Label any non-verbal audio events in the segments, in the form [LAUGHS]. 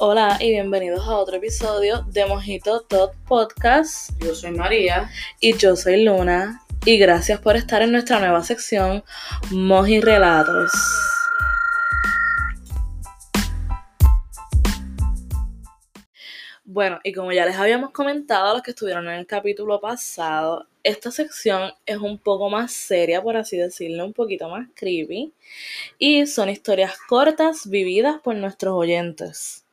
Hola y bienvenidos a otro episodio de Mojito Tot Podcast. Yo soy María. Y yo soy Luna. Y gracias por estar en nuestra nueva sección Moji Relatos. Bueno, y como ya les habíamos comentado a los que estuvieron en el capítulo pasado, esta sección es un poco más seria, por así decirlo, un poquito más creepy. Y son historias cortas vividas por nuestros oyentes.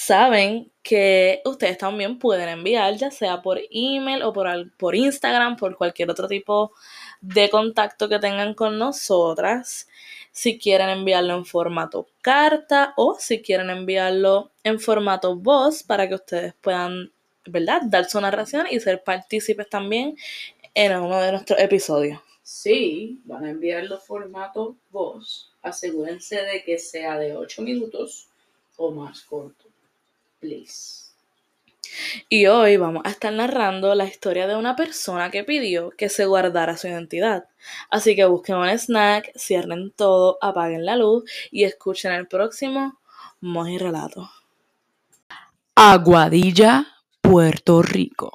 Saben que ustedes también pueden enviar, ya sea por email o por, por Instagram, por cualquier otro tipo de contacto que tengan con nosotras si quieren enviarlo en formato carta o si quieren enviarlo en formato voz para que ustedes puedan, ¿verdad?, dar su narración y ser partícipes también en uno de nuestros episodios. Sí, van a enviarlo formato voz. Asegúrense de que sea de 8 minutos o más corto. Please. Y hoy vamos a estar narrando la historia de una persona que pidió que se guardara su identidad. Así que busquen un snack, cierren todo, apaguen la luz y escuchen el próximo Moji Relato. Aguadilla, Puerto Rico.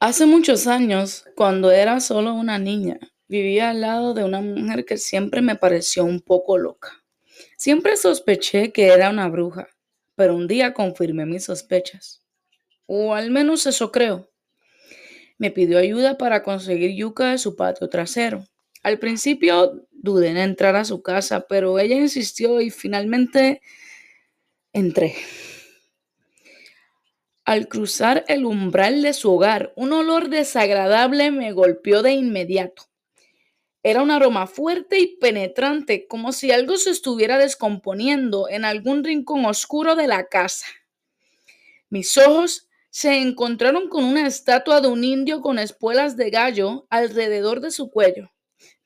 Hace muchos años, cuando era solo una niña, vivía al lado de una mujer que siempre me pareció un poco loca. Siempre sospeché que era una bruja pero un día confirmé mis sospechas. O al menos eso creo. Me pidió ayuda para conseguir yuca de su patio trasero. Al principio dudé en entrar a su casa, pero ella insistió y finalmente entré. Al cruzar el umbral de su hogar, un olor desagradable me golpeó de inmediato. Era un aroma fuerte y penetrante, como si algo se estuviera descomponiendo en algún rincón oscuro de la casa. Mis ojos se encontraron con una estatua de un indio con espuelas de gallo alrededor de su cuello.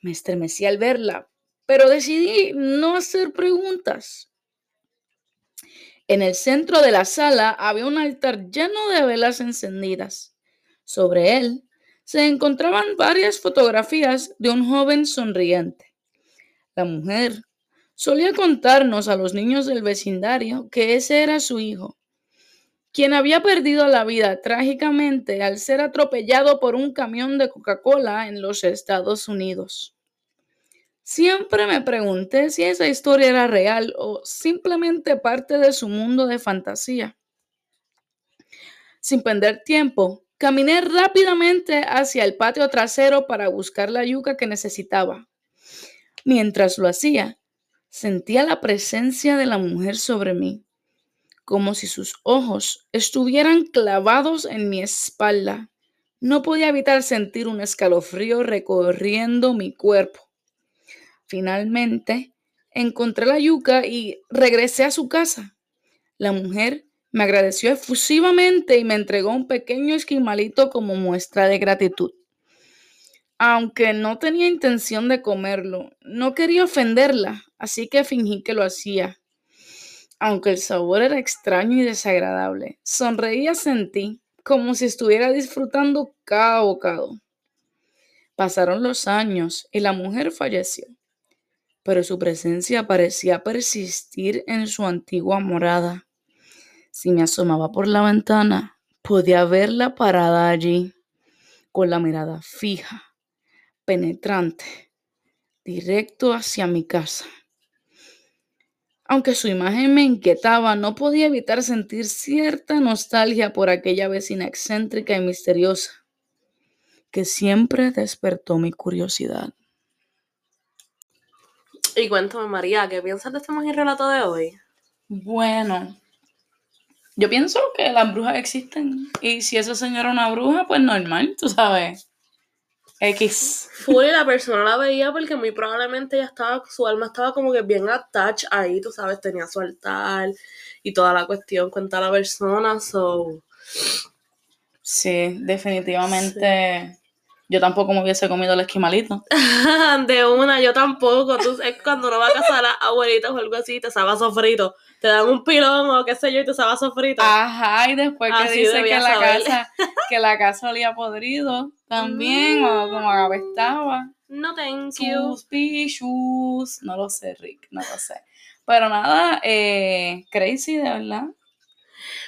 Me estremecí al verla, pero decidí no hacer preguntas. En el centro de la sala había un altar lleno de velas encendidas. Sobre él se encontraban varias fotografías de un joven sonriente. La mujer solía contarnos a los niños del vecindario que ese era su hijo, quien había perdido la vida trágicamente al ser atropellado por un camión de Coca-Cola en los Estados Unidos. Siempre me pregunté si esa historia era real o simplemente parte de su mundo de fantasía. Sin perder tiempo, Caminé rápidamente hacia el patio trasero para buscar la yuca que necesitaba. Mientras lo hacía, sentía la presencia de la mujer sobre mí, como si sus ojos estuvieran clavados en mi espalda. No podía evitar sentir un escalofrío recorriendo mi cuerpo. Finalmente, encontré la yuca y regresé a su casa. La mujer me agradeció efusivamente y me entregó un pequeño esquimalito como muestra de gratitud. Aunque no tenía intención de comerlo, no quería ofenderla, así que fingí que lo hacía. Aunque el sabor era extraño y desagradable, sonreía sentí como si estuviera disfrutando cada bocado. Pasaron los años y la mujer falleció, pero su presencia parecía persistir en su antigua morada. Si me asomaba por la ventana, podía verla parada allí, con la mirada fija, penetrante, directo hacia mi casa. Aunque su imagen me inquietaba, no podía evitar sentir cierta nostalgia por aquella vecina excéntrica y misteriosa, que siempre despertó mi curiosidad. Y cuéntame, María, ¿qué piensas de este mágico relato de hoy? Bueno, yo pienso que las brujas existen. Y si esa señora es una bruja, pues normal, tú sabes. X. Full la persona la veía porque muy probablemente ya estaba, su alma estaba como que bien attached ahí, tú sabes, tenía su altar y toda la cuestión cuenta la persona, so. Sí, definitivamente. Yo tampoco me hubiese comido el esquimalito. [LAUGHS] de una, yo tampoco. Tú, es cuando no va a casar a abuelitas o algo así, te sabe sofrito. Te dan un pilón o qué sé yo y te sabe sofrito. Ajá, y después que dice que la, casa, [LAUGHS] que la casa olía podrido también, o como estaba. No thank you. Suspicious. No lo sé, Rick, no lo sé. Pero nada, eh, crazy, de verdad.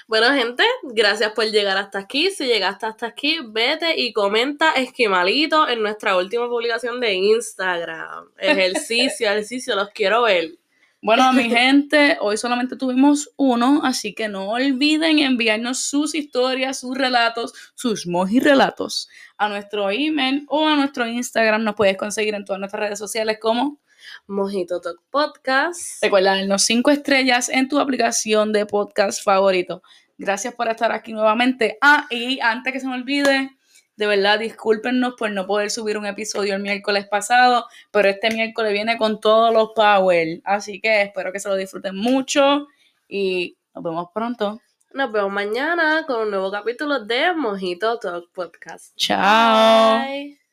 Bueno, gente, gracias por llegar hasta aquí. Si llegaste hasta aquí, vete y comenta esquimalito en nuestra última publicación de Instagram. [LAUGHS] Ejercicio, ejercicio, los quiero ver. Bueno, mi [LAUGHS] gente, hoy solamente tuvimos uno, así que no olviden enviarnos sus historias, sus relatos, sus moji relatos a nuestro email o a nuestro Instagram. Nos puedes conseguir en todas nuestras redes sociales como Mojito Talk Podcast. Recuerda darnos cinco estrellas en tu aplicación de podcast favorito. Gracias por estar aquí nuevamente. Ah, y antes que se me olvide, de verdad, discúlpenos por no poder subir un episodio el miércoles pasado, pero este miércoles viene con todos los power. Así que espero que se lo disfruten mucho y nos vemos pronto. Nos vemos mañana con un nuevo capítulo de Mojito Talk Podcast. Chao. Bye.